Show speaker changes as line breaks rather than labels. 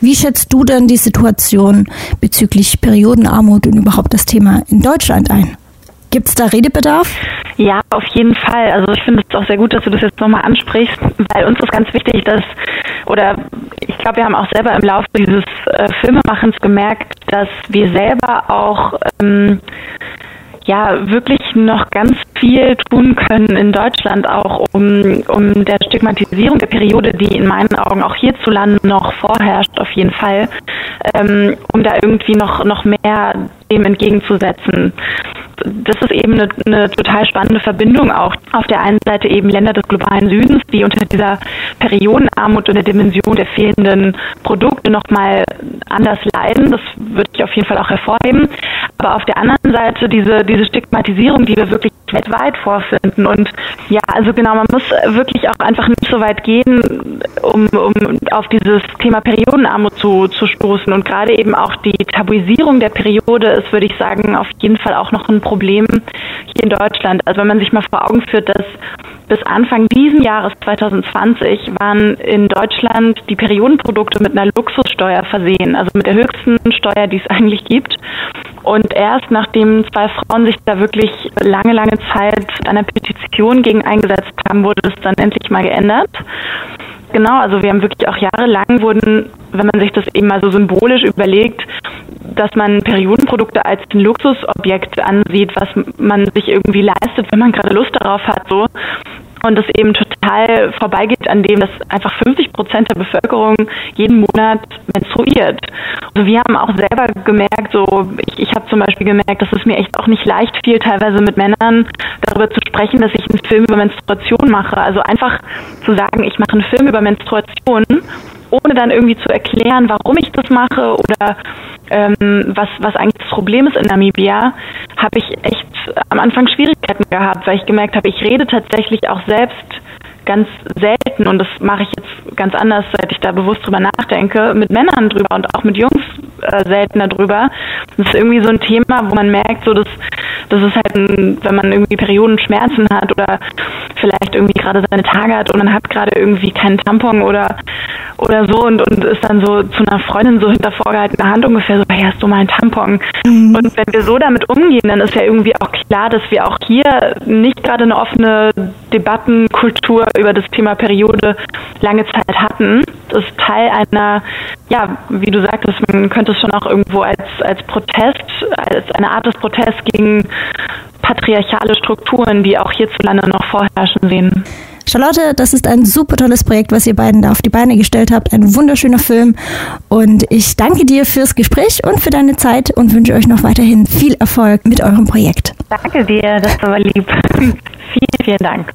Wie schätzt du denn die Situation bezüglich Periodenarmut und überhaupt das Thema in Deutschland ein? Gibt es da Redebedarf?
Ja, auf jeden Fall. Also ich finde es auch sehr gut, dass du das jetzt nochmal ansprichst, weil uns ist ganz wichtig, dass, oder ich glaube, wir haben auch selber im Laufe dieses äh, Filmemachens gemerkt, dass wir selber auch ähm, ja wirklich noch ganz viel tun können in Deutschland auch, um, um der Stigmatisierung der Periode, die in meinen Augen auch hierzulande noch vorherrscht, auf jeden Fall, ähm, um da irgendwie noch, noch mehr dem entgegenzusetzen das ist eben eine, eine, total spannende Verbindung auch. Auf der einen Seite eben Länder des globalen Südens, die unter dieser Periodenarmut und der Dimension der fehlenden Produkte nochmal anders leiden. Das würde ich auf jeden Fall auch hervorheben. Aber auf der anderen Seite diese, diese Stigmatisierung, die wir wirklich weltweit vorfinden. Und ja, also genau, man muss wirklich auch einfach nicht so weit gehen, um, um auf dieses Thema Periodenarmut zu, zu stoßen. Und gerade eben auch die Tabuisierung der Periode ist, würde ich sagen, auf jeden Fall auch noch ein Problem hier in Deutschland. Also wenn man sich mal vor Augen führt, dass bis Anfang diesen Jahres 2020 waren in Deutschland die Periodenprodukte mit einer Luxussteuer versehen, also mit der höchsten Steuer, die es eigentlich gibt. Und erst nachdem zwei Frauen sich da wirklich lange, lange Zeit einer Petition gegen eingesetzt haben, wurde das dann endlich mal geändert. Genau, also wir haben wirklich auch jahrelang wurden, wenn man sich das eben mal so symbolisch überlegt, dass man Periodenprodukte als ein Luxusobjekt ansieht, was man sich irgendwie leistet, wenn man gerade Lust darauf hat, so und es eben total vorbeigeht an dem, dass einfach 50 Prozent der Bevölkerung jeden Monat menstruiert. Also wir haben auch selber gemerkt, so ich, ich habe zum Beispiel gemerkt, dass es mir echt auch nicht leicht fiel, teilweise mit Männern darüber zu sprechen, dass ich einen Film über Menstruation mache. Also einfach zu sagen, ich mache einen Film über Menstruation ohne dann irgendwie zu erklären, warum ich das mache oder ähm, was, was eigentlich das Problem ist in Namibia, habe ich echt am Anfang Schwierigkeiten gehabt, weil ich gemerkt habe, ich rede tatsächlich auch selbst ganz selten und das mache ich jetzt ganz anders, seit ich da bewusst drüber nachdenke, mit Männern drüber und auch mit Jungs äh, seltener drüber. Das ist irgendwie so ein Thema, wo man merkt, so dass das ist halt, ein, wenn man irgendwie Periodenschmerzen hat oder vielleicht irgendwie gerade seine Tage hat und man hat gerade irgendwie keinen Tampon oder oder so und, und ist dann so zu einer Freundin so hinter vorgehaltener Hand ungefähr so, hey, hast du mal einen Tampon? Mhm. Und wenn wir so damit umgehen, dann ist ja irgendwie auch klar, dass wir auch hier nicht gerade eine offene Debattenkultur über das Thema Periode lange Zeit hatten. Das ist Teil einer, ja, wie du sagtest, man könnte es schon auch irgendwo als, als Protest, als eine Art des Protests gegen patriarchale Strukturen, die auch hierzulande noch vorherrschen, sehen.
Charlotte, das ist ein super tolles Projekt, was ihr beiden da auf die Beine gestellt habt. Ein wunderschöner Film. Und ich danke dir fürs Gespräch und für deine Zeit und wünsche euch noch weiterhin viel Erfolg mit eurem Projekt.
Danke dir, das war lieb. vielen, vielen Dank.